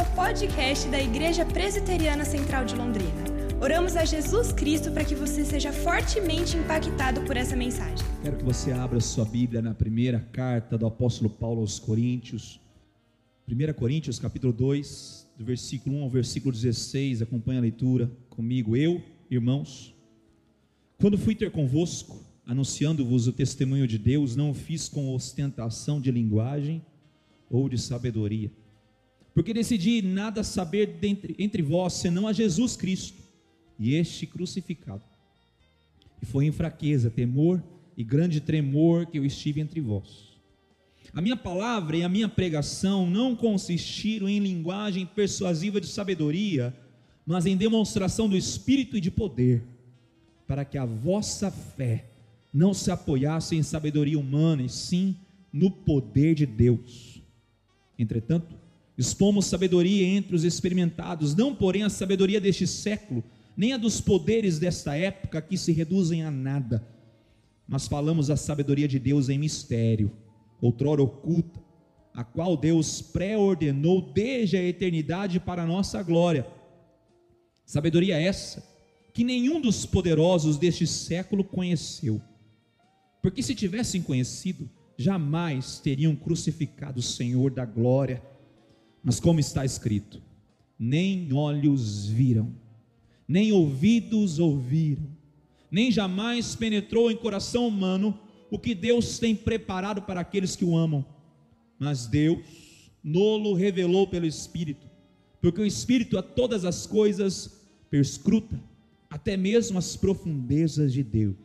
ao podcast da Igreja Presbiteriana Central de Londrina. Oramos a Jesus Cristo para que você seja fortemente impactado por essa mensagem. Quero que você abra sua Bíblia na primeira carta do apóstolo Paulo aos Coríntios. 1 Coríntios, capítulo 2, do versículo 1 ao versículo 16. Acompanhe a leitura comigo. Eu, irmãos, quando fui ter convosco, anunciando-vos o testemunho de Deus, não o fiz com ostentação de linguagem ou de sabedoria porque decidi nada saber dentre, entre vós senão a Jesus Cristo e este crucificado. E foi em fraqueza, temor e grande tremor que eu estive entre vós. A minha palavra e a minha pregação não consistiram em linguagem persuasiva de sabedoria, mas em demonstração do Espírito e de poder, para que a vossa fé não se apoiasse em sabedoria humana, e sim no poder de Deus. Entretanto, Expomos sabedoria entre os experimentados, não porém a sabedoria deste século, nem a dos poderes desta época que se reduzem a nada, mas falamos a sabedoria de Deus em mistério, outrora oculta, a qual Deus pré-ordenou desde a eternidade para a nossa glória. Sabedoria essa que nenhum dos poderosos deste século conheceu. Porque se tivessem conhecido, jamais teriam crucificado o Senhor da glória mas como está escrito: nem olhos viram, nem ouvidos ouviram, nem jamais penetrou em coração humano o que Deus tem preparado para aqueles que o amam. Mas Deus nolo revelou pelo Espírito, porque o Espírito a todas as coisas perscruta, até mesmo as profundezas de Deus.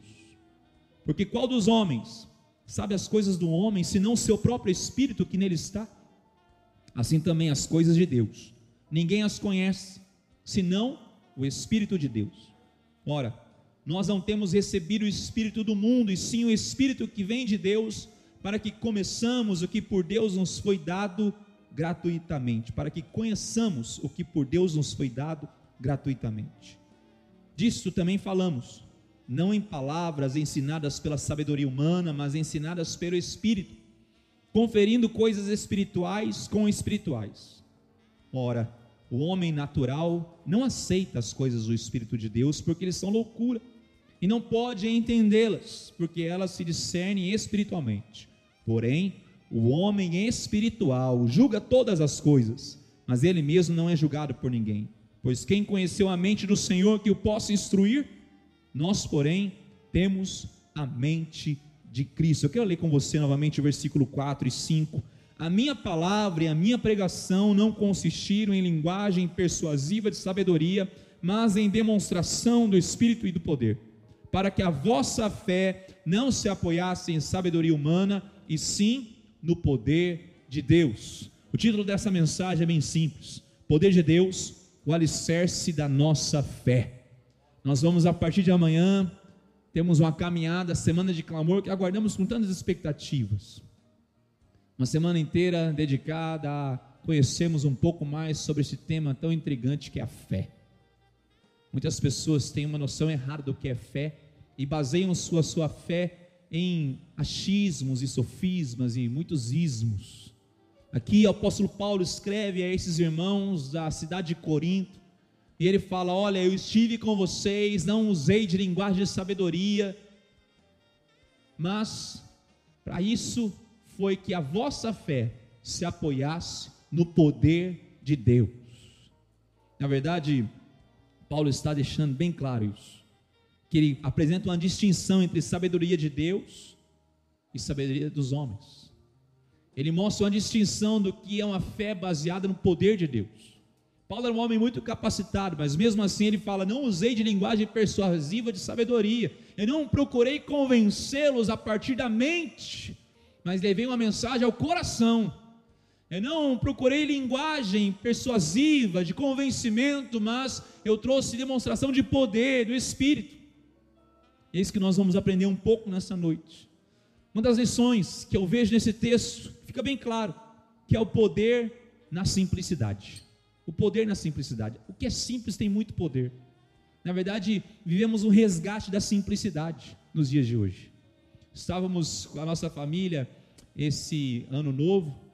Porque qual dos homens sabe as coisas do homem, senão seu próprio espírito que nele está? Assim também as coisas de Deus. Ninguém as conhece, senão o Espírito de Deus. Ora, nós não temos recebido o Espírito do mundo, e sim o Espírito que vem de Deus, para que começamos o que por Deus nos foi dado gratuitamente, para que conheçamos o que por Deus nos foi dado gratuitamente. Disso também falamos, não em palavras ensinadas pela sabedoria humana, mas ensinadas pelo Espírito conferindo coisas espirituais com espirituais. Ora, o homem natural não aceita as coisas do Espírito de Deus porque eles são loucura e não pode entendê-las porque elas se discernem espiritualmente. Porém, o homem espiritual julga todas as coisas, mas ele mesmo não é julgado por ninguém. Pois quem conheceu a mente do Senhor que o possa instruir? Nós, porém, temos a mente de Cristo. Eu quero ler com você novamente o versículo 4 e 5. A minha palavra e a minha pregação não consistiram em linguagem persuasiva de sabedoria, mas em demonstração do Espírito e do poder, para que a vossa fé não se apoiasse em sabedoria humana, e sim no poder de Deus. O título dessa mensagem é bem simples: Poder de Deus, o alicerce da nossa fé. Nós vamos a partir de amanhã temos uma caminhada, semana de clamor que aguardamos com tantas expectativas. Uma semana inteira dedicada a conhecermos um pouco mais sobre esse tema tão intrigante que é a fé. Muitas pessoas têm uma noção errada do que é fé e baseiam sua, sua fé em achismos e sofismas e muitos ismos. Aqui o apóstolo Paulo escreve a esses irmãos da cidade de Corinto e ele fala: Olha, eu estive com vocês, não usei de linguagem de sabedoria, mas para isso foi que a vossa fé se apoiasse no poder de Deus. Na verdade, Paulo está deixando bem claro isso, que ele apresenta uma distinção entre sabedoria de Deus e sabedoria dos homens. Ele mostra uma distinção do que é uma fé baseada no poder de Deus. Paulo era um homem muito capacitado, mas mesmo assim ele fala: não usei de linguagem persuasiva de sabedoria, eu não procurei convencê-los a partir da mente, mas levei uma mensagem ao coração. Eu não procurei linguagem persuasiva de convencimento, mas eu trouxe demonstração de poder do Espírito. É isso que nós vamos aprender um pouco nessa noite. Uma das lições que eu vejo nesse texto, fica bem claro, que é o poder na simplicidade. O poder na simplicidade. O que é simples tem muito poder. Na verdade, vivemos um resgate da simplicidade nos dias de hoje. Estávamos com a nossa família esse ano novo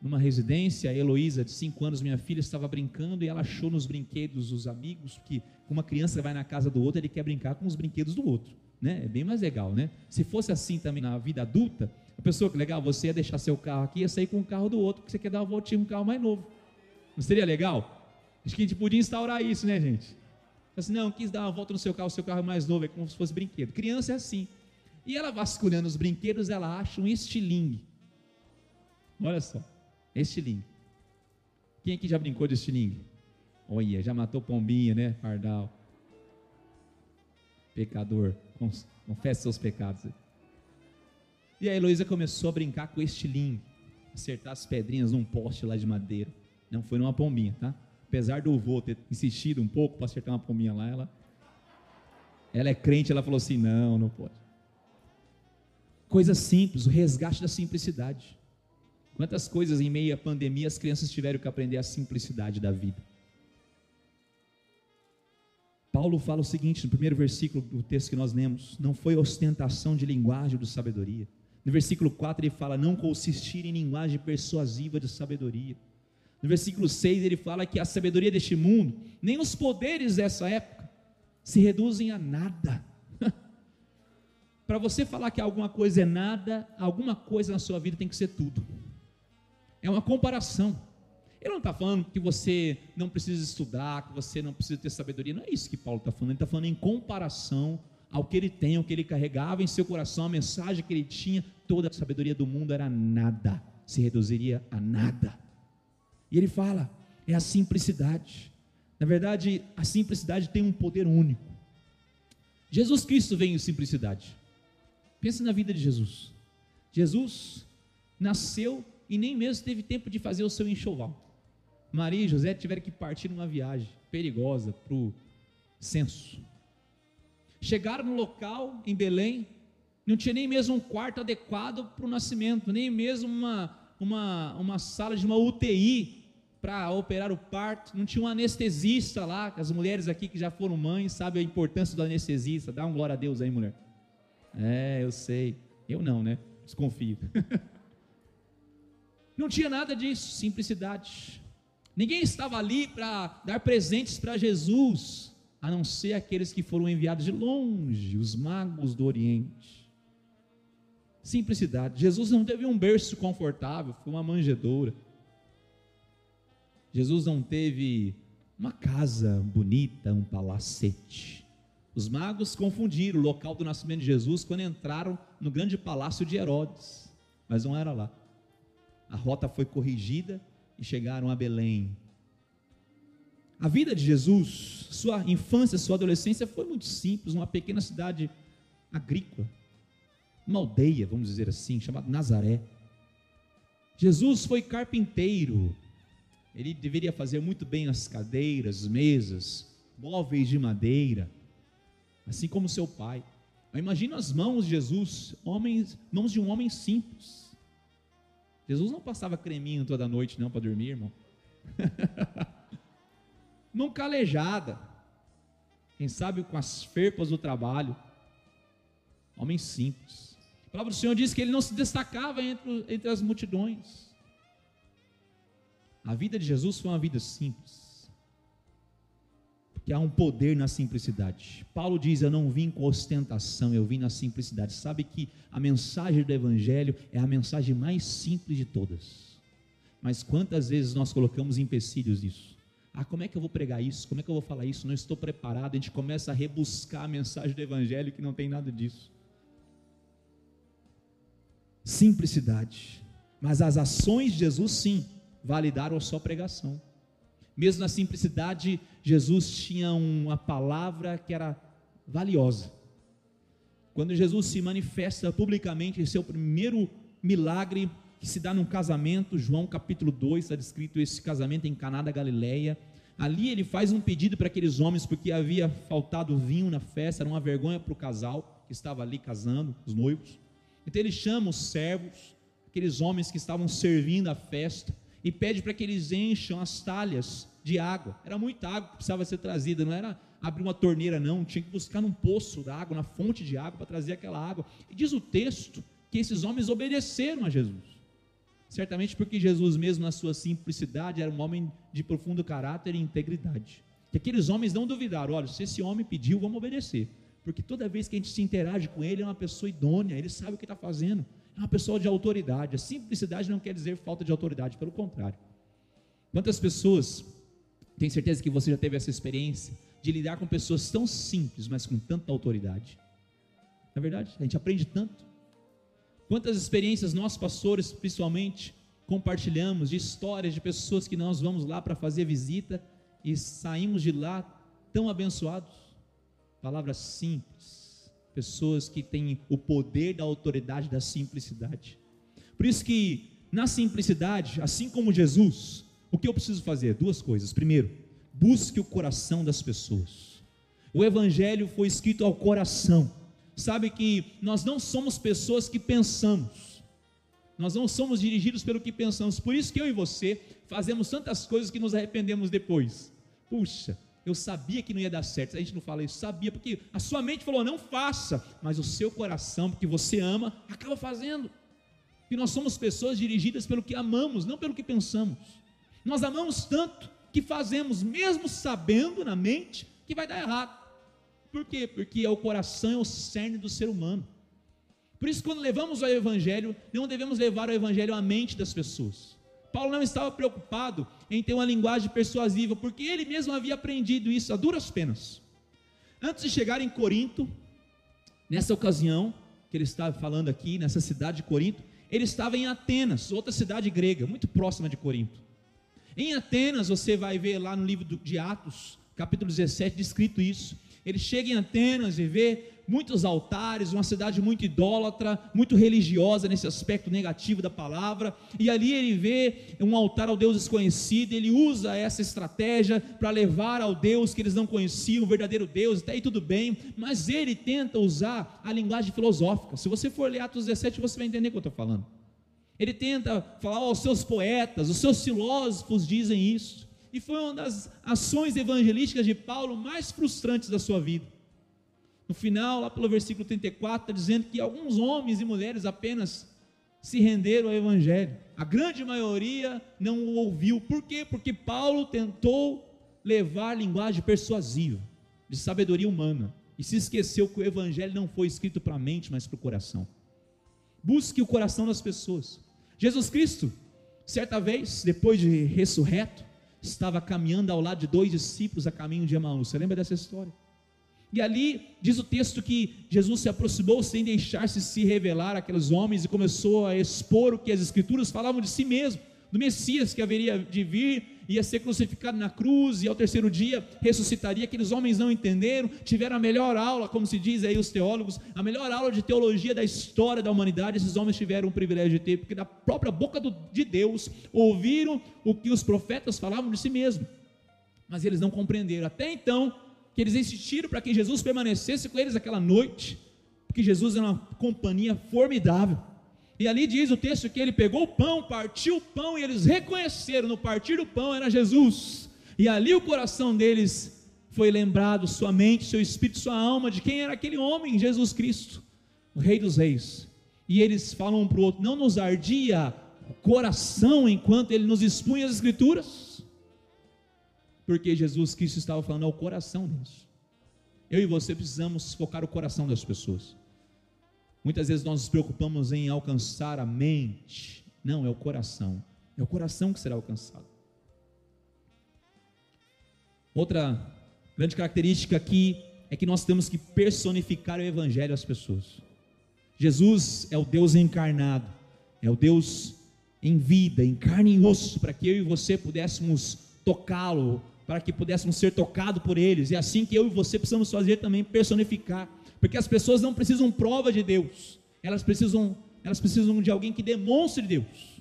numa residência, a Heloísa, de 5 anos, minha filha, estava brincando e ela achou nos brinquedos dos amigos que uma criança vai na casa do outro, ele quer brincar com os brinquedos do outro. Né? É bem mais legal, né? Se fosse assim também na vida adulta, a pessoa que legal, você ia deixar seu carro aqui, ia sair com o carro do outro, porque você quer dar uma voltinha com um carro mais novo. Não seria legal? Acho que a gente podia instaurar isso, né, gente? Assim, não, quis dar uma volta no seu carro, o seu carro é mais novo, é como se fosse brinquedo. Criança é assim. E ela vasculhando os brinquedos, ela acha um estilingue. Olha só. Estilingue. Quem aqui já brincou de estilingue? Olha, já matou pombinha, né? Pardal. Pecador. Confesse seus pecados. E a Heloísa começou a brincar com estilingue. Acertar as pedrinhas num poste lá de madeira. Não foi numa pombinha, tá? Apesar do vô ter insistido um pouco para acertar uma pombinha lá, ela, ela é crente, ela falou assim: não, não pode. Coisa simples, o resgate da simplicidade. Quantas coisas em meio à pandemia as crianças tiveram que aprender a simplicidade da vida. Paulo fala o seguinte no primeiro versículo do texto que nós lemos: não foi ostentação de linguagem ou de sabedoria. No versículo 4 ele fala: não consistir em linguagem persuasiva de sabedoria. No versículo 6 ele fala que a sabedoria deste mundo, nem os poderes dessa época, se reduzem a nada. Para você falar que alguma coisa é nada, alguma coisa na sua vida tem que ser tudo. É uma comparação. Ele não está falando que você não precisa estudar, que você não precisa ter sabedoria. Não é isso que Paulo está falando. Ele está falando em comparação ao que ele tem, ao que ele carregava em seu coração, a mensagem que ele tinha. Toda a sabedoria do mundo era nada, se reduziria a nada. E ele fala: é a simplicidade. Na verdade, a simplicidade tem um poder único. Jesus Cristo veio em simplicidade. Pensa na vida de Jesus. Jesus nasceu e nem mesmo teve tempo de fazer o seu enxoval. Maria e José tiveram que partir numa viagem perigosa para o censo. Chegaram no local, em Belém, não tinha nem mesmo um quarto adequado para o nascimento, nem mesmo uma, uma, uma sala de uma UTI para operar o parto, não tinha um anestesista lá, as mulheres aqui que já foram mães sabem a importância do anestesista, dá um glória a Deus aí, mulher. É, eu sei, eu não, né? Desconfio. Não tinha nada disso, simplicidade. Ninguém estava ali para dar presentes para Jesus, a não ser aqueles que foram enviados de longe, os magos do Oriente. Simplicidade. Jesus não teve um berço confortável, foi uma manjedoura. Jesus não teve uma casa bonita, um palacete. Os magos confundiram o local do nascimento de Jesus quando entraram no grande palácio de Herodes, mas não era lá a rota foi corrigida e chegaram a Belém. A vida de Jesus, sua infância, sua adolescência foi muito simples, uma pequena cidade agrícola, uma aldeia, vamos dizer assim, chamada Nazaré. Jesus foi carpinteiro, ele deveria fazer muito bem as cadeiras, mesas, móveis de madeira, assim como seu pai. Imagina as mãos de Jesus, homens, mãos de um homem simples Jesus não passava creminho toda noite não para dormir, irmão. Mão calejada. Quem sabe com as ferpas do trabalho. Homem simples. A palavra do Senhor diz que ele não se destacava entre, entre as multidões. A vida de Jesus foi uma vida simples que há um poder na simplicidade. Paulo diz: Eu não vim com ostentação, eu vim na simplicidade. Sabe que a mensagem do Evangelho é a mensagem mais simples de todas. Mas quantas vezes nós colocamos empecilhos nisso? Ah, como é que eu vou pregar isso? Como é que eu vou falar isso? Não estou preparado. A gente começa a rebuscar a mensagem do Evangelho que não tem nada disso. Simplicidade. Mas as ações de Jesus, sim, validaram a sua pregação. Mesmo na simplicidade, Jesus tinha uma palavra que era valiosa. Quando Jesus se manifesta publicamente, esse é o primeiro milagre que se dá num casamento, João capítulo 2, está descrito esse casamento em Caná da Galileia. Ali ele faz um pedido para aqueles homens, porque havia faltado vinho na festa, era uma vergonha para o casal que estava ali casando, os noivos. Então ele chama os servos, aqueles homens que estavam servindo a festa, e pede para que eles encham as talhas de água. Era muita água que precisava ser trazida, não era abrir uma torneira, não, tinha que buscar num poço da água, na fonte de água, para trazer aquela água. E diz o texto que esses homens obedeceram a Jesus. Certamente porque Jesus, mesmo na sua simplicidade, era um homem de profundo caráter e integridade. Que aqueles homens não duvidaram: olha, se esse homem pediu, vamos obedecer. Porque toda vez que a gente se interage com ele, é uma pessoa idônea, ele sabe o que está fazendo, é uma pessoa de autoridade. A simplicidade não quer dizer falta de autoridade, pelo contrário. Quantas pessoas, tenho certeza que você já teve essa experiência, de lidar com pessoas tão simples, mas com tanta autoridade? Na é verdade, a gente aprende tanto. Quantas experiências nós, pastores, principalmente, compartilhamos de histórias de pessoas que nós vamos lá para fazer visita e saímos de lá tão abençoados. Palavras simples, pessoas que têm o poder da autoridade da simplicidade. Por isso que na simplicidade, assim como Jesus, o que eu preciso fazer? Duas coisas. Primeiro, busque o coração das pessoas. O evangelho foi escrito ao coração. Sabe que nós não somos pessoas que pensamos. Nós não somos dirigidos pelo que pensamos. Por isso que eu e você fazemos tantas coisas que nos arrependemos depois. Puxa, eu sabia que não ia dar certo. A gente não fala isso, sabia, porque a sua mente falou, não faça, mas o seu coração, porque você ama, acaba fazendo. E nós somos pessoas dirigidas pelo que amamos, não pelo que pensamos. Nós amamos tanto que fazemos, mesmo sabendo na mente que vai dar errado. Por quê? Porque é o coração, é o cerne do ser humano. Por isso, quando levamos o Evangelho, não devemos levar o Evangelho à mente das pessoas. Paulo não estava preocupado em ter uma linguagem persuasiva, porque ele mesmo havia aprendido isso a duras penas. Antes de chegar em Corinto, nessa ocasião que ele estava falando aqui, nessa cidade de Corinto, ele estava em Atenas, outra cidade grega, muito próxima de Corinto. Em Atenas, você vai ver lá no livro de Atos, capítulo 17, descrito isso. Ele chega em Atenas e vê muitos altares, uma cidade muito idólatra, muito religiosa nesse aspecto negativo da palavra, e ali ele vê um altar ao Deus desconhecido, ele usa essa estratégia para levar ao Deus que eles não conheciam, o verdadeiro Deus, até aí tudo bem, mas ele tenta usar a linguagem filosófica. Se você for ler Atos 17, você vai entender o que eu estou falando. Ele tenta falar, oh, os seus poetas, os seus filósofos dizem isso. E foi uma das ações evangelísticas de Paulo mais frustrantes da sua vida. No final, lá pelo versículo 34, está dizendo que alguns homens e mulheres apenas se renderam ao Evangelho. A grande maioria não o ouviu. Por quê? Porque Paulo tentou levar linguagem persuasiva, de sabedoria humana, e se esqueceu que o Evangelho não foi escrito para a mente, mas para o coração. Busque o coração das pessoas. Jesus Cristo, certa vez, depois de ressurreto, estava caminhando ao lado de dois discípulos a caminho de Emaús. Você lembra dessa história? E ali diz o texto que Jesus se aproximou sem deixar-se se revelar àqueles homens e começou a expor o que as escrituras falavam de si mesmo, do Messias que haveria de vir, ia ser crucificado na cruz e ao terceiro dia ressuscitaria. Aqueles homens não entenderam, tiveram a melhor aula, como se diz aí os teólogos, a melhor aula de teologia da história da humanidade. Esses homens tiveram o privilégio de ter, porque da própria boca do, de Deus ouviram o que os profetas falavam de si mesmo, mas eles não compreenderam. Até então, que eles insistiram para que Jesus permanecesse com eles aquela noite, porque Jesus era uma companhia formidável. E ali diz o texto que ele pegou o pão, partiu o pão e eles reconheceram no partir do pão era Jesus. E ali o coração deles foi lembrado, sua mente, seu espírito, sua alma, de quem era aquele homem, Jesus Cristo, o Rei dos Reis. E eles falam um para o outro: não nos ardia o coração enquanto ele nos expunha as Escrituras? porque Jesus Cristo estava falando ao coração deles. Eu e você precisamos focar o coração das pessoas. Muitas vezes nós nos preocupamos em alcançar a mente. Não, é o coração. É o coração que será alcançado. Outra grande característica aqui é que nós temos que personificar o Evangelho às pessoas. Jesus é o Deus encarnado, é o Deus em vida, em carne e osso, para que eu e você pudéssemos tocá-lo, para que pudéssemos ser tocados por eles. E é assim que eu e você precisamos fazer também personificar, porque as pessoas não precisam prova de Deus, elas precisam, elas precisam de alguém que demonstre Deus.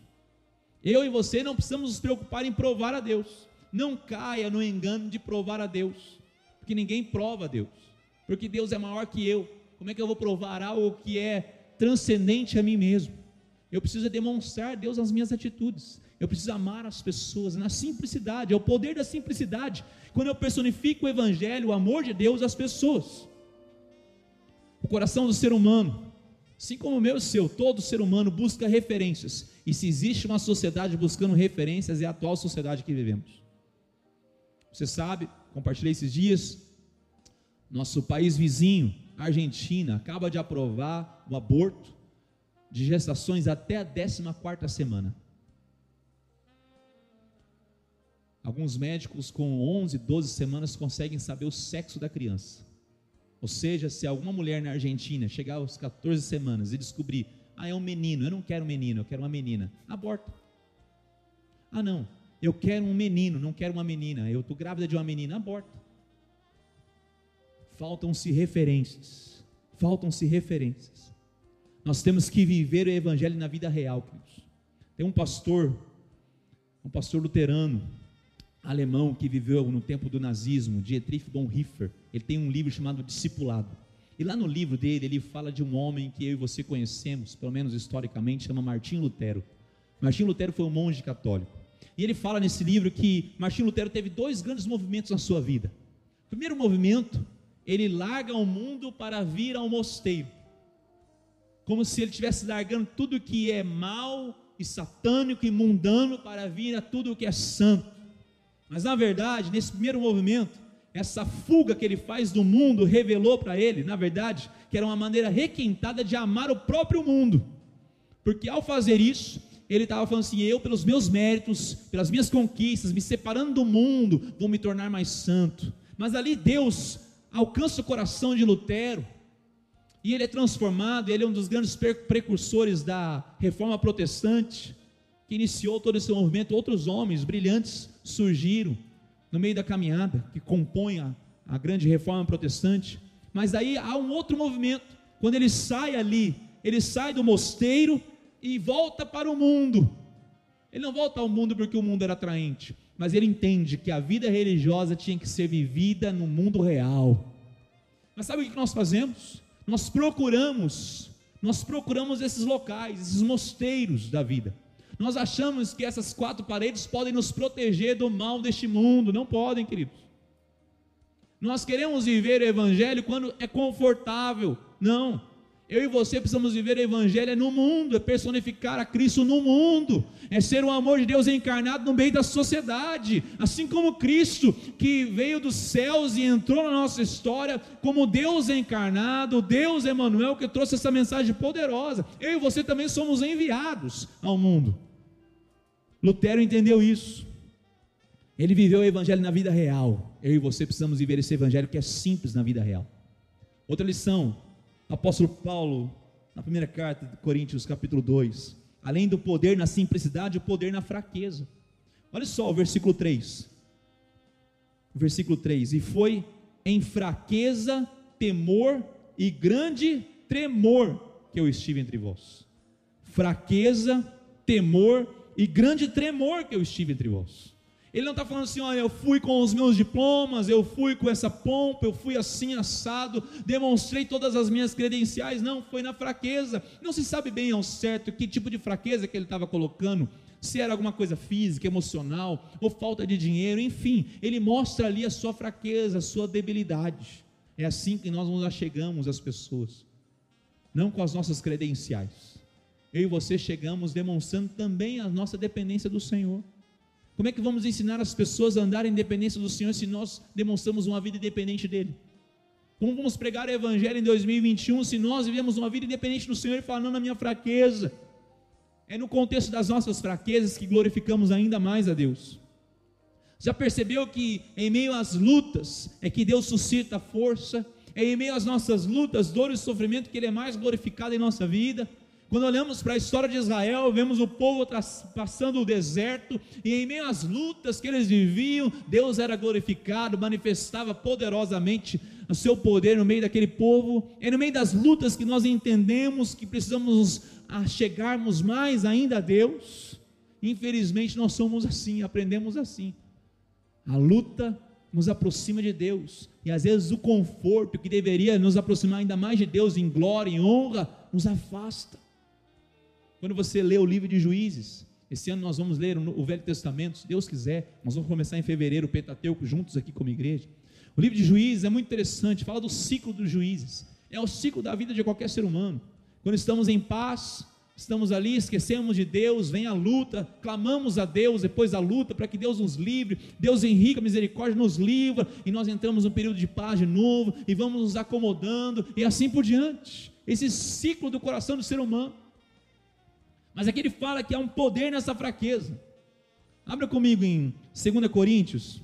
Eu e você não precisamos nos preocupar em provar a Deus. Não caia no engano de provar a Deus, porque ninguém prova a Deus, porque Deus é maior que eu. Como é que eu vou provar algo que é transcendente a mim mesmo? Eu preciso demonstrar Deus nas minhas atitudes. Eu preciso amar as pessoas na simplicidade, é o poder da simplicidade. Quando eu personifico o Evangelho, o amor de Deus às pessoas. O coração do ser humano Assim como o meu e o seu, todo ser humano busca referências. E se existe uma sociedade buscando referências, é a atual sociedade que vivemos. Você sabe, compartilhei esses dias, nosso país vizinho, Argentina, acaba de aprovar o aborto de gestações até a 14 semana. Alguns médicos com 11, 12 semanas conseguem saber o sexo da criança. Ou seja, se alguma mulher na Argentina chegar aos 14 semanas e descobrir, ah, é um menino, eu não quero um menino, eu quero uma menina, aborta. Ah, não, eu quero um menino, não quero uma menina, eu estou grávida de uma menina, aborta. Faltam-se referências, faltam-se referências. Nós temos que viver o evangelho na vida real, queridos. Tem um pastor, um pastor luterano, alemão que viveu no tempo do nazismo, Dietrich Bonhoeffer. Ele tem um livro chamado Discipulado. E lá no livro dele, ele fala de um homem que eu e você conhecemos, pelo menos historicamente, chama Martim Lutero. Martim Lutero foi um monge católico. E ele fala nesse livro que Martim Lutero teve dois grandes movimentos na sua vida. O primeiro movimento, ele larga o mundo para vir ao mosteiro. Como se ele estivesse largando tudo que é mal e satânico e mundano para vir a tudo o que é santo. Mas na verdade, nesse primeiro movimento, essa fuga que ele faz do mundo revelou para ele, na verdade, que era uma maneira requintada de amar o próprio mundo. Porque ao fazer isso, ele estava falando assim: eu, pelos meus méritos, pelas minhas conquistas, me separando do mundo, vou me tornar mais santo. Mas ali Deus alcança o coração de Lutero, e ele é transformado, ele é um dos grandes precursores da reforma protestante que iniciou todo esse movimento, outros homens brilhantes surgiram no meio da caminhada, que compõem a, a grande reforma protestante. Mas aí há um outro movimento, quando ele sai ali, ele sai do mosteiro e volta para o mundo. Ele não volta ao mundo porque o mundo era atraente, mas ele entende que a vida religiosa tinha que ser vivida no mundo real. Mas sabe o que nós fazemos? Nós procuramos, nós procuramos esses locais, esses mosteiros da vida nós achamos que essas quatro paredes podem nos proteger do mal deste mundo. Não podem, queridos. Nós queremos viver o Evangelho quando é confortável. Não. Eu e você precisamos viver o Evangelho no mundo, é personificar a Cristo no mundo, é ser o amor de Deus encarnado no meio da sociedade, assim como Cristo, que veio dos céus e entrou na nossa história, como Deus encarnado, Deus Emmanuel, que trouxe essa mensagem poderosa. Eu e você também somos enviados ao mundo. Lutero entendeu isso. Ele viveu o evangelho na vida real. Eu e você precisamos viver esse evangelho que é simples na vida real. Outra lição, apóstolo Paulo, na primeira carta de Coríntios, capítulo 2, além do poder na simplicidade, o poder na fraqueza. Olha só o versículo 3. O versículo 3: E foi em fraqueza, temor e grande tremor que eu estive entre vós. Fraqueza, temor e grande tremor que eu estive entre vós. Ele não está falando assim, olha, eu fui com os meus diplomas, eu fui com essa pompa, eu fui assim assado, demonstrei todas as minhas credenciais. Não, foi na fraqueza. Não se sabe bem ao certo que tipo de fraqueza que ele estava colocando, se era alguma coisa física, emocional, ou falta de dinheiro, enfim, ele mostra ali a sua fraqueza, a sua debilidade. É assim que nós nos achegamos às pessoas, não com as nossas credenciais eu e você chegamos demonstrando também a nossa dependência do Senhor. Como é que vamos ensinar as pessoas a andarem em dependência do Senhor se nós demonstramos uma vida independente dele? Como vamos pregar o Evangelho em 2021 se nós vivemos uma vida independente do Senhor e falando na minha fraqueza? É no contexto das nossas fraquezas que glorificamos ainda mais a Deus. Já percebeu que em meio às lutas é que Deus suscita força? É em meio às nossas lutas, dores e sofrimento que Ele é mais glorificado em nossa vida? Quando olhamos para a história de Israel, vemos o povo passando o deserto, e em meio às lutas que eles viviam, Deus era glorificado, manifestava poderosamente o seu poder no meio daquele povo. É no meio das lutas que nós entendemos que precisamos chegarmos mais ainda a Deus. Infelizmente, nós somos assim, aprendemos assim. A luta nos aproxima de Deus, e às vezes o conforto que deveria nos aproximar ainda mais de Deus em glória, em honra, nos afasta. Quando você lê o livro de Juízes, esse ano nós vamos ler o Velho Testamento, se Deus quiser, nós vamos começar em fevereiro o Pentateuco juntos aqui como igreja. O livro de Juízes é muito interessante, fala do ciclo dos juízes. É o ciclo da vida de qualquer ser humano. quando estamos em paz, estamos ali, esquecemos de Deus, vem a luta, clamamos a Deus depois da luta para que Deus nos livre, Deus enrica a misericórdia, nos livra, e nós entramos num período de paz de novo, e vamos nos acomodando, e assim por diante. Esse ciclo do coração do ser humano. Mas aqui ele fala que há um poder nessa fraqueza. Abra comigo em 2 Coríntios,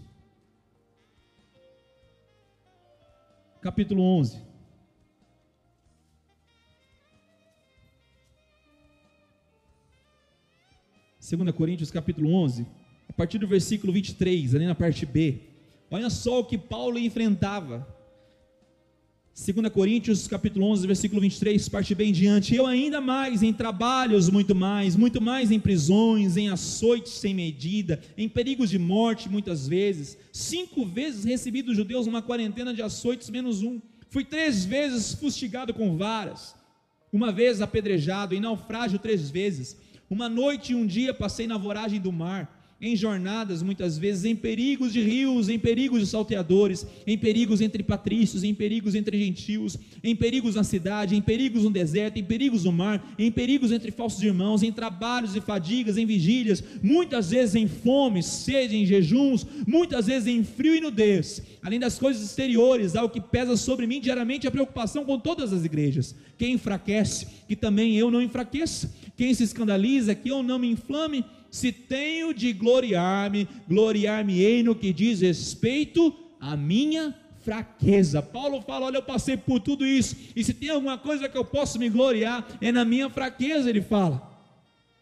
capítulo 11. 2 Coríntios capítulo 11, a partir do versículo 23, ali na parte B. Olha só o que Paulo enfrentava. 2 Coríntios capítulo 11, versículo 23, parte bem diante. Eu ainda mais em trabalhos, muito mais, muito mais em prisões, em açoites sem medida, em perigos de morte muitas vezes. Cinco vezes recebi dos judeus uma quarentena de açoites menos um. Fui três vezes fustigado com varas, uma vez apedrejado, em naufrágio três vezes. Uma noite e um dia passei na voragem do mar em jornadas, muitas vezes, em perigos de rios, em perigos de salteadores, em perigos entre patrícios, em perigos entre gentios, em perigos na cidade, em perigos no deserto, em perigos no mar, em perigos entre falsos irmãos, em trabalhos e fadigas, em vigílias, muitas vezes em fome, sede, em jejuns, muitas vezes em frio e nudez. Além das coisas exteriores, há o que pesa sobre mim diariamente a preocupação com todas as igrejas. Quem enfraquece, que também eu não enfraqueça. Quem se escandaliza, que eu não me inflame se tenho de gloriar-me, gloriar-me-ei no que diz respeito à minha fraqueza. Paulo fala: Olha, eu passei por tudo isso, e se tem alguma coisa que eu posso me gloriar, é na minha fraqueza, ele fala.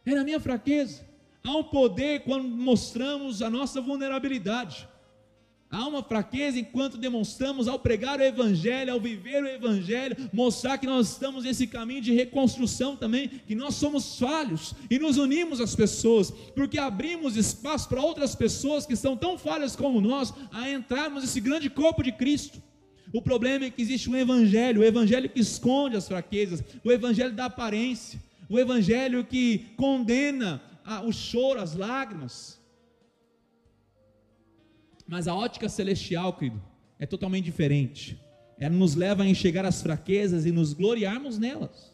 É na minha fraqueza. Há um poder quando mostramos a nossa vulnerabilidade. Há uma fraqueza enquanto demonstramos ao pregar o Evangelho, ao viver o Evangelho, mostrar que nós estamos nesse caminho de reconstrução também, que nós somos falhos e nos unimos às pessoas, porque abrimos espaço para outras pessoas que são tão falhas como nós a entrarmos nesse grande corpo de Cristo. O problema é que existe um Evangelho, o Evangelho que esconde as fraquezas, o Evangelho da aparência, o Evangelho que condena o choro, as lágrimas. Mas a ótica celestial, querido, é totalmente diferente. Ela nos leva a enxergar as fraquezas e nos gloriarmos nelas.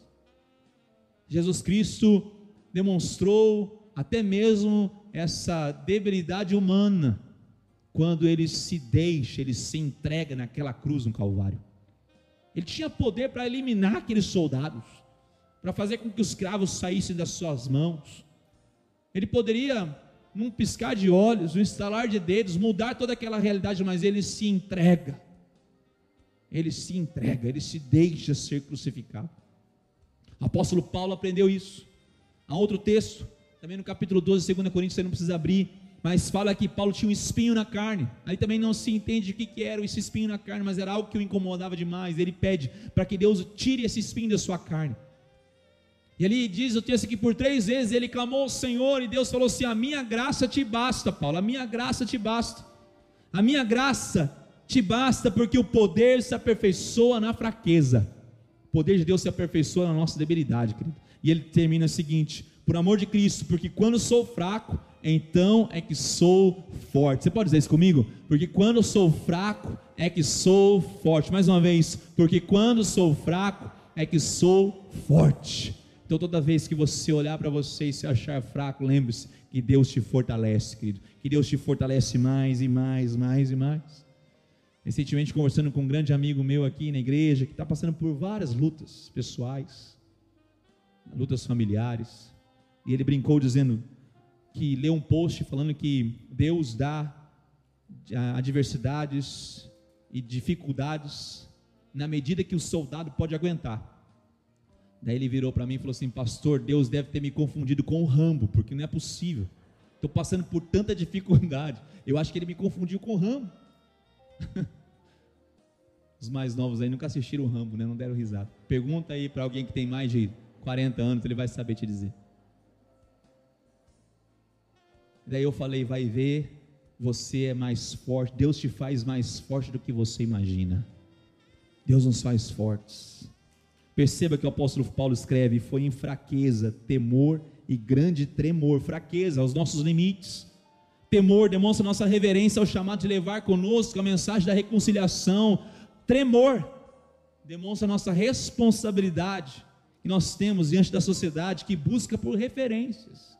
Jesus Cristo demonstrou até mesmo essa debilidade humana quando ele se deixa, ele se entrega naquela cruz no Calvário. Ele tinha poder para eliminar aqueles soldados, para fazer com que os cravos saíssem das suas mãos. Ele poderia num piscar de olhos, um estalar de dedos, mudar toda aquela realidade, mas ele se entrega. Ele se entrega, ele se deixa ser crucificado. O apóstolo Paulo aprendeu isso. Há outro texto, também no capítulo 12, 2 Coríntios, você não precisa abrir, mas fala que Paulo tinha um espinho na carne. Aí também não se entende o que, que era esse espinho na carne, mas era algo que o incomodava demais. Ele pede para que Deus tire esse espinho da sua carne. E ele diz o texto que por três vezes ele clamou ao Senhor e Deus falou assim: A minha graça te basta, Paulo, a minha graça te basta. A minha graça te basta porque o poder se aperfeiçoa na fraqueza. O poder de Deus se aperfeiçoa na nossa debilidade, querido. E ele termina o seguinte: Por amor de Cristo, porque quando sou fraco, então é que sou forte. Você pode dizer isso comigo? Porque quando sou fraco, é que sou forte. Mais uma vez, porque quando sou fraco, é que sou forte. Então, toda vez que você olhar para você e se achar fraco, lembre-se que Deus te fortalece, querido. Que Deus te fortalece mais e mais, mais e mais. Recentemente, conversando com um grande amigo meu aqui na igreja, que está passando por várias lutas pessoais, lutas familiares, e ele brincou dizendo que leu um post falando que Deus dá adversidades e dificuldades na medida que o soldado pode aguentar. Daí ele virou para mim e falou assim: Pastor, Deus deve ter me confundido com o Rambo, porque não é possível. Estou passando por tanta dificuldade. Eu acho que ele me confundiu com o Rambo. Os mais novos aí nunca assistiram o Rambo, né? Não deram risada. Pergunta aí para alguém que tem mais de 40 anos, ele vai saber te dizer. Daí eu falei: Vai ver, você é mais forte. Deus te faz mais forte do que você imagina. Deus nos faz fortes. Perceba que o apóstolo Paulo escreve: foi em fraqueza, temor e grande tremor. Fraqueza, aos nossos limites. Temor demonstra nossa reverência ao chamado de levar conosco a mensagem da reconciliação. Tremor demonstra nossa responsabilidade que nós temos diante da sociedade que busca por referências.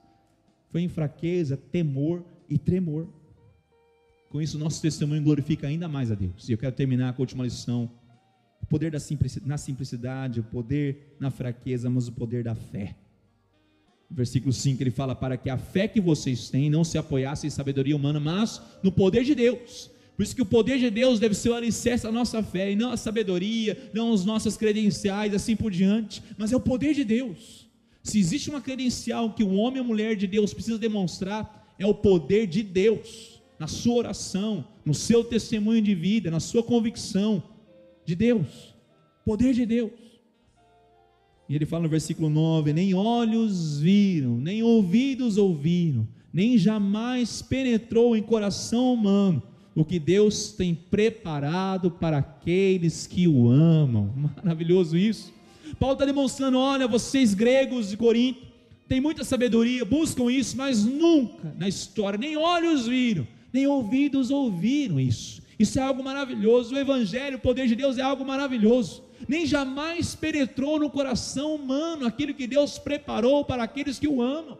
Foi em fraqueza, temor e tremor. Com isso, nosso testemunho glorifica ainda mais a Deus. E eu quero terminar com a última lição: o poder da simplicidade, na simplicidade, o poder na fraqueza, mas o poder da fé. Versículo 5 ele fala: Para que a fé que vocês têm não se apoiasse em sabedoria humana, mas no poder de Deus. Por isso que o poder de Deus deve ser o alicerce da nossa fé, e não a sabedoria, não as nossas credenciais, assim por diante, mas é o poder de Deus. Se existe uma credencial que o homem ou mulher de Deus precisa demonstrar, é o poder de Deus, na sua oração, no seu testemunho de vida, na sua convicção de Deus. Poder de Deus. E ele fala no versículo 9: Nem olhos viram, nem ouvidos ouviram, nem jamais penetrou em coração humano o que Deus tem preparado para aqueles que o amam. Maravilhoso isso. Paulo está demonstrando: olha, vocês gregos de Corinto, têm muita sabedoria, buscam isso, mas nunca na história, nem olhos viram, nem ouvidos ouviram isso. Isso é algo maravilhoso. O Evangelho, o poder de Deus é algo maravilhoso. Nem jamais penetrou no coração humano aquilo que Deus preparou para aqueles que o amam.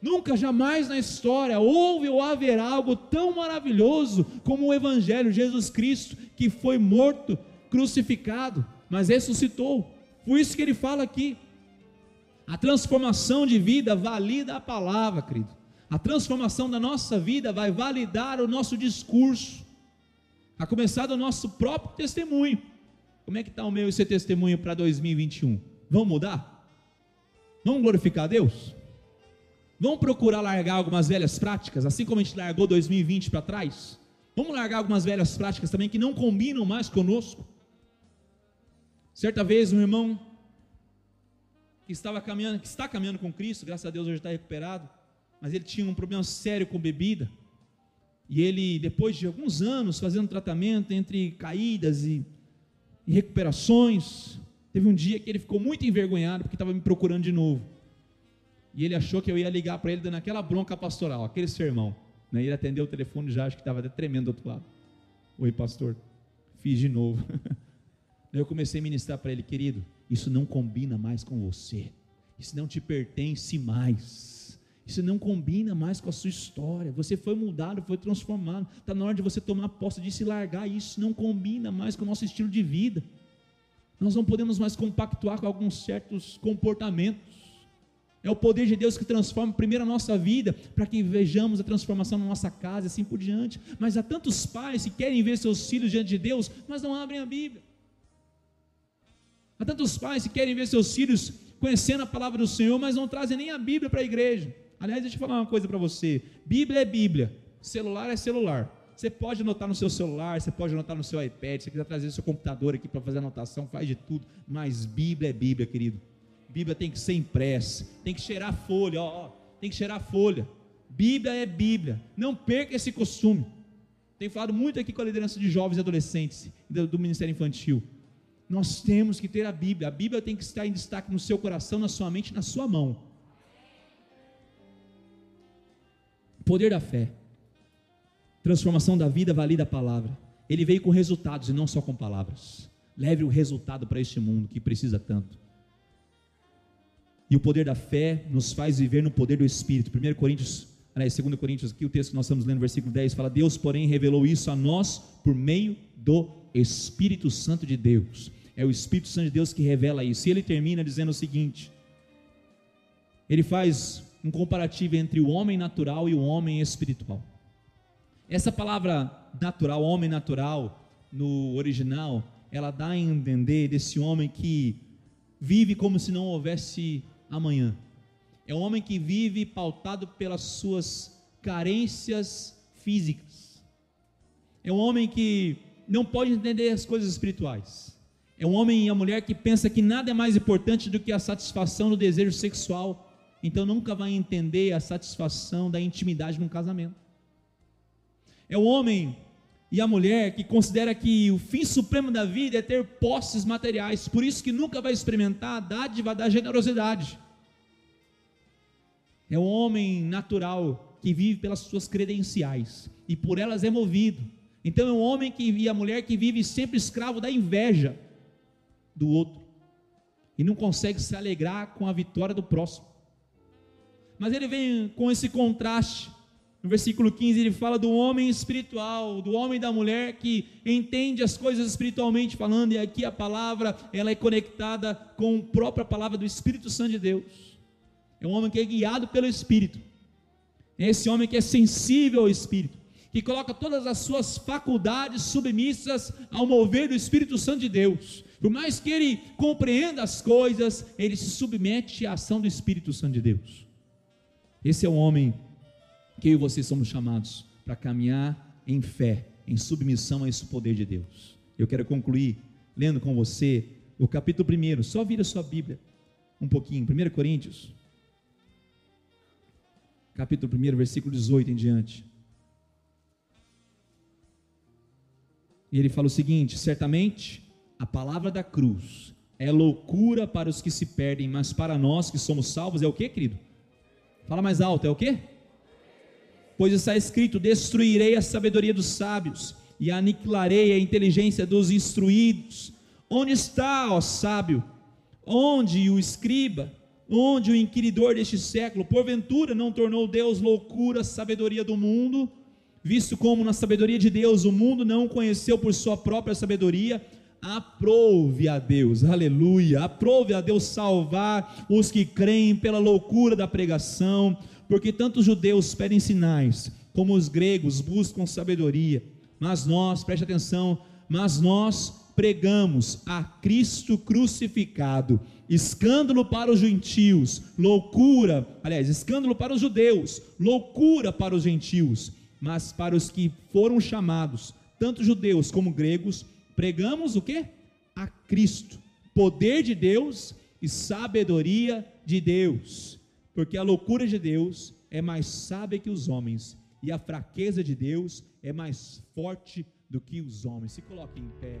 Nunca, jamais na história houve ou haverá algo tão maravilhoso como o Evangelho, Jesus Cristo, que foi morto, crucificado, mas ressuscitou. Por isso que ele fala aqui. A transformação de vida valida a palavra, querido. A transformação da nossa vida vai validar o nosso discurso, a começar do nosso próprio testemunho. Como é que está o meu e seu testemunho para 2021? Vamos mudar? Vamos glorificar a Deus? Vamos procurar largar algumas velhas práticas, assim como a gente largou 2020 para trás? Vamos largar algumas velhas práticas também que não combinam mais conosco. Certa vez, um irmão que estava caminhando, que está caminhando com Cristo, graças a Deus hoje está recuperado, mas ele tinha um problema sério com bebida. E ele, depois de alguns anos fazendo tratamento entre caídas e, e recuperações, teve um dia que ele ficou muito envergonhado porque estava me procurando de novo. E ele achou que eu ia ligar para ele dando aquela bronca pastoral, aquele sermão. Né? Ele atendeu o telefone já, acho que estava até tremendo do outro lado. Oi, pastor. Fiz de novo. Daí eu comecei a ministrar para ele, querido, isso não combina mais com você. Isso não te pertence mais. Isso não combina mais com a sua história. Você foi mudado, foi transformado. Está na hora de você tomar posse de se largar. Isso não combina mais com o nosso estilo de vida. Nós não podemos mais compactuar com alguns certos comportamentos. É o poder de Deus que transforma primeiro a nossa vida, para que vejamos a transformação na nossa casa e assim por diante. Mas há tantos pais que querem ver seus filhos diante de Deus, mas não abrem a Bíblia. Há tantos pais que querem ver seus filhos conhecendo a palavra do Senhor, mas não trazem nem a Bíblia para a igreja. Aliás, deixa eu falar uma coisa para você: Bíblia é Bíblia, celular é celular. Você pode anotar no seu celular, você pode anotar no seu iPad, se você quiser trazer seu computador aqui para fazer anotação, faz de tudo, mas Bíblia é Bíblia, querido. Bíblia tem que ser impressa, tem que cheirar folha, ó, ó, tem que cheirar folha. Bíblia é Bíblia. Não perca esse costume. Tenho falado muito aqui com a liderança de jovens e adolescentes do, do Ministério Infantil. Nós temos que ter a Bíblia. A Bíblia tem que estar em destaque no seu coração, na sua mente, na sua mão. Poder da fé. Transformação da vida valida a palavra. Ele veio com resultados e não só com palavras. Leve o resultado para este mundo que precisa tanto. E o poder da fé nos faz viver no poder do Espírito. 1 Coríntios, aliás, 2 Coríntios, aqui o texto que nós estamos lendo, versículo 10, fala: Deus, porém, revelou isso a nós por meio do Espírito Santo de Deus. É o Espírito Santo de Deus que revela isso. E ele termina dizendo o seguinte: ele faz um comparativo entre o homem natural e o homem espiritual. Essa palavra natural, homem natural, no original, ela dá a entender desse homem que vive como se não houvesse amanhã. É um homem que vive pautado pelas suas carências físicas. É um homem que não pode entender as coisas espirituais. É um homem e a mulher que pensa que nada é mais importante do que a satisfação do desejo sexual. Então nunca vai entender a satisfação da intimidade num casamento. É o homem e a mulher que considera que o fim supremo da vida é ter posses materiais, por isso que nunca vai experimentar a dádiva da generosidade. É o homem natural que vive pelas suas credenciais e por elas é movido. Então é um homem que e a mulher que vive sempre escravo da inveja do outro. e não consegue se alegrar com a vitória do próximo. Mas ele vem com esse contraste. No versículo 15 ele fala do homem espiritual, do homem e da mulher que entende as coisas espiritualmente falando, e aqui a palavra, ela é conectada com a própria palavra do Espírito Santo de Deus. É um homem que é guiado pelo Espírito. É esse homem que é sensível ao Espírito, que coloca todas as suas faculdades submissas ao mover do Espírito Santo de Deus. Por mais que ele compreenda as coisas, ele se submete à ação do Espírito Santo de Deus. Esse é o homem que eu e você somos chamados para caminhar em fé, em submissão a esse poder de Deus. Eu quero concluir lendo com você o capítulo 1, só vira sua Bíblia um pouquinho, 1 Coríntios, capítulo 1, versículo 18 em diante. E ele fala o seguinte: certamente a palavra da cruz é loucura para os que se perdem, mas para nós que somos salvos é o que, querido? Fala mais alto, é o que? Pois está escrito: Destruirei a sabedoria dos sábios e aniquilarei a inteligência dos instruídos. Onde está, ó sábio? Onde o escriba? Onde o inquiridor deste século? Porventura não tornou Deus loucura a sabedoria do mundo? Visto como na sabedoria de Deus o mundo não conheceu por sua própria sabedoria, aprove a Deus, aleluia, aprove a Deus salvar os que creem pela loucura da pregação, porque tanto os judeus pedem sinais, como os gregos buscam sabedoria. Mas nós, preste atenção, mas nós pregamos a Cristo crucificado, escândalo para os gentios, loucura, aliás, escândalo para os judeus, loucura para os gentios, mas para os que foram chamados, tanto judeus como gregos, pregamos o que? A Cristo, poder de Deus e sabedoria de Deus porque a loucura de Deus é mais sábia que os homens, e a fraqueza de Deus é mais forte do que os homens. Se coloque em pé.